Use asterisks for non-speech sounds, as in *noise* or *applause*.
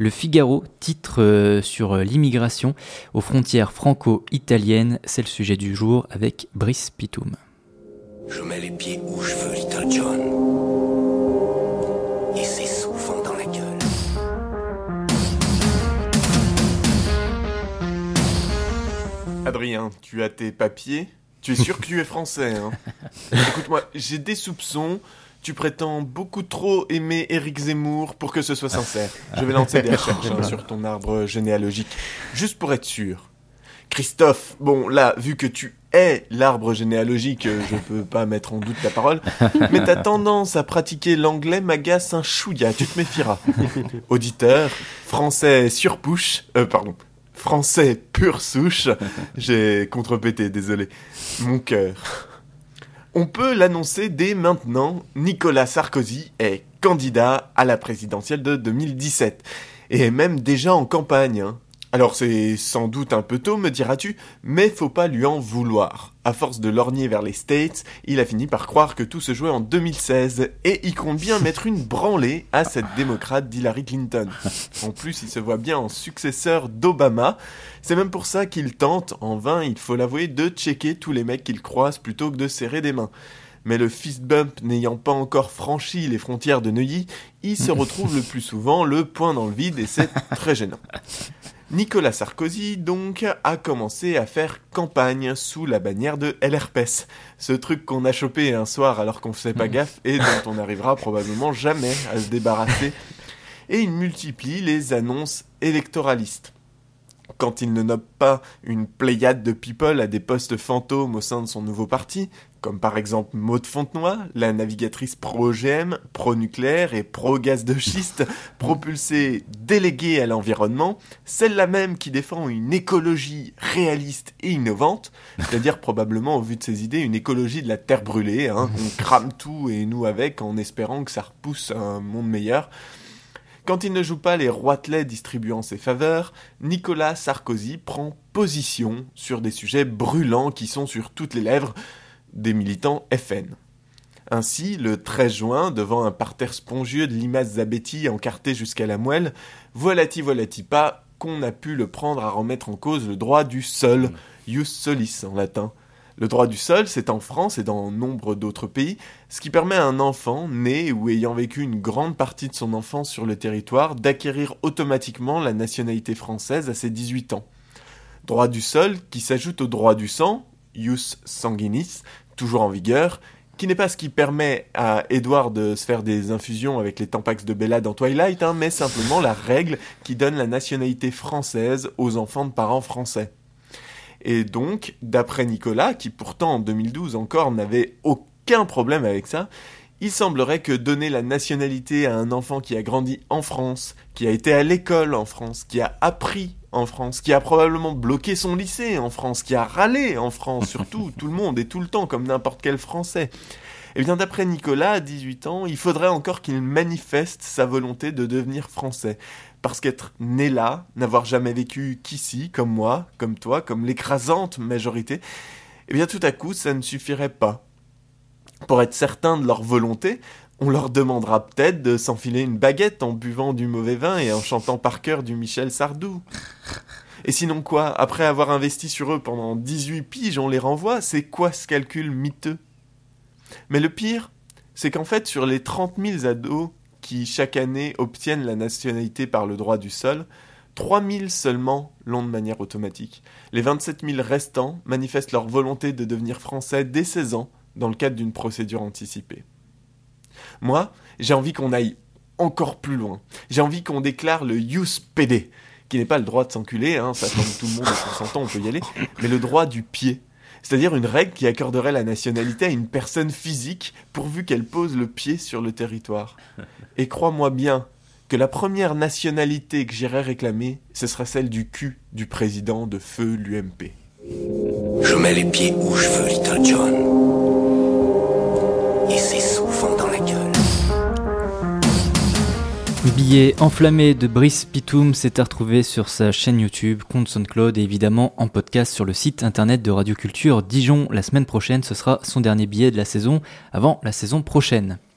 Le Figaro titre euh, sur euh, l'immigration aux frontières franco-italiennes. C'est le sujet du jour avec Brice Pitoum. Je mets les pieds où je veux, Little John. Et c'est souvent dans la gueule. Adrien, tu as tes papiers Tu es sûr que tu es français, hein *laughs* Écoute-moi, j'ai des soupçons. Tu prétends beaucoup trop aimer Éric Zemmour pour que ce soit sincère. *laughs* Je vais lancer des recherches hein, sur ton arbre généalogique, juste pour être sûr. Christophe, bon là, vu que tu es l'arbre généalogique, euh, je peux pas mettre en doute ta parole, *laughs* mais ta tendance à pratiquer l'anglais m'agace un chouïa, tu te méfieras. *laughs* Auditeur, français surpouche, euh, pardon, français pure souche, j'ai contrepété, désolé, mon cœur. On peut l'annoncer dès maintenant, Nicolas Sarkozy est candidat à la présidentielle de 2017, et est même déjà en campagne. hein. Alors c'est sans doute un peu tôt, me diras-tu, mais faut pas lui en vouloir. À force de lorgner vers les States, il a fini par croire que tout se jouait en 2016, et il compte bien *laughs* mettre une branlée à cette démocrate d'Hillary Clinton. En plus, il se voit bien en successeur d'Obama. C'est même pour ça qu'il tente, en vain, il faut l'avouer, de checker tous les mecs qu'il croise plutôt que de serrer des mains. Mais le fist bump n'ayant pas encore franchi les frontières de Neuilly, il se *laughs* retrouve le plus souvent le poing dans le vide et c'est très gênant. Nicolas Sarkozy, donc, a commencé à faire campagne sous la bannière de LRPS. Ce truc qu'on a chopé un soir alors qu'on faisait pas gaffe et dont on n'arrivera probablement jamais à se débarrasser. Et il multiplie les annonces électoralistes. Quand il ne nomme pas une pléiade de people à des postes fantômes au sein de son nouveau parti, comme par exemple Maud Fontenoy, la navigatrice pro-OGM, pro-nucléaire et pro-gaz de schiste, *laughs* propulsée déléguée à l'environnement, celle-là même qui défend une écologie réaliste et innovante, c'est-à-dire *laughs* probablement au vu de ses idées une écologie de la terre brûlée, hein, on crame tout et nous avec en espérant que ça repousse un monde meilleur. Quand il ne joue pas les roitelets distribuant ses faveurs, Nicolas Sarkozy prend position sur des sujets brûlants qui sont sur toutes les lèvres des militants FN. Ainsi, le 13 juin, devant un parterre spongieux de limaces Zabetti encarté jusqu'à la moelle, voilati voilati pas qu'on a pu le prendre à remettre en cause le droit du sol, ius solis en latin. Le droit du sol, c'est en France et dans nombre d'autres pays, ce qui permet à un enfant, né ou ayant vécu une grande partie de son enfance sur le territoire, d'acquérir automatiquement la nationalité française à ses 18 ans. Droit du sol qui s'ajoute au droit du sang, ius sanguinis, toujours en vigueur, qui n'est pas ce qui permet à Edward de se faire des infusions avec les tampax de Bella dans Twilight, hein, mais simplement la règle qui donne la nationalité française aux enfants de parents français. Et donc, d'après Nicolas, qui pourtant en 2012 encore n'avait aucun problème avec ça, il semblerait que donner la nationalité à un enfant qui a grandi en France, qui a été à l'école en France, qui a appris en France, qui a probablement bloqué son lycée en France, qui a râlé en France, surtout *laughs* tout le monde et tout le temps comme n'importe quel Français. Eh bien, d'après Nicolas, à 18 ans, il faudrait encore qu'il manifeste sa volonté de devenir français. Parce qu'être né là, n'avoir jamais vécu qu'ici, comme moi, comme toi, comme l'écrasante majorité, eh bien, tout à coup, ça ne suffirait pas. Pour être certain de leur volonté, on leur demandera peut-être de s'enfiler une baguette en buvant du mauvais vin et en chantant par cœur du Michel Sardou. Et sinon quoi? Après avoir investi sur eux pendant 18 piges, on les renvoie? C'est quoi ce calcul miteux? Mais le pire, c'est qu'en fait, sur les 30 000 ados qui chaque année obtiennent la nationalité par le droit du sol, 3 000 seulement l'ont de manière automatique. Les 27 000 restants manifestent leur volonté de devenir français dès 16 ans dans le cadre d'une procédure anticipée. Moi, j'ai envie qu'on aille encore plus loin. J'ai envie qu'on déclare le Ius PD, qui n'est pas le droit de s'enculer, hein, ça comme tout le monde consentant, on peut y aller, mais le droit du pied. C'est-à-dire une règle qui accorderait la nationalité à une personne physique pourvu qu'elle pose le pied sur le territoire. Et crois-moi bien que la première nationalité que j'irai réclamer, ce sera celle du cul du président de feu l'UMP. Je mets les pieds où je veux, Little John. Billet enflammé de Brice Pitoum s'est à retrouver sur sa chaîne YouTube, compte SoundCloud et évidemment en podcast sur le site internet de Radio Culture Dijon. La semaine prochaine, ce sera son dernier billet de la saison avant la saison prochaine.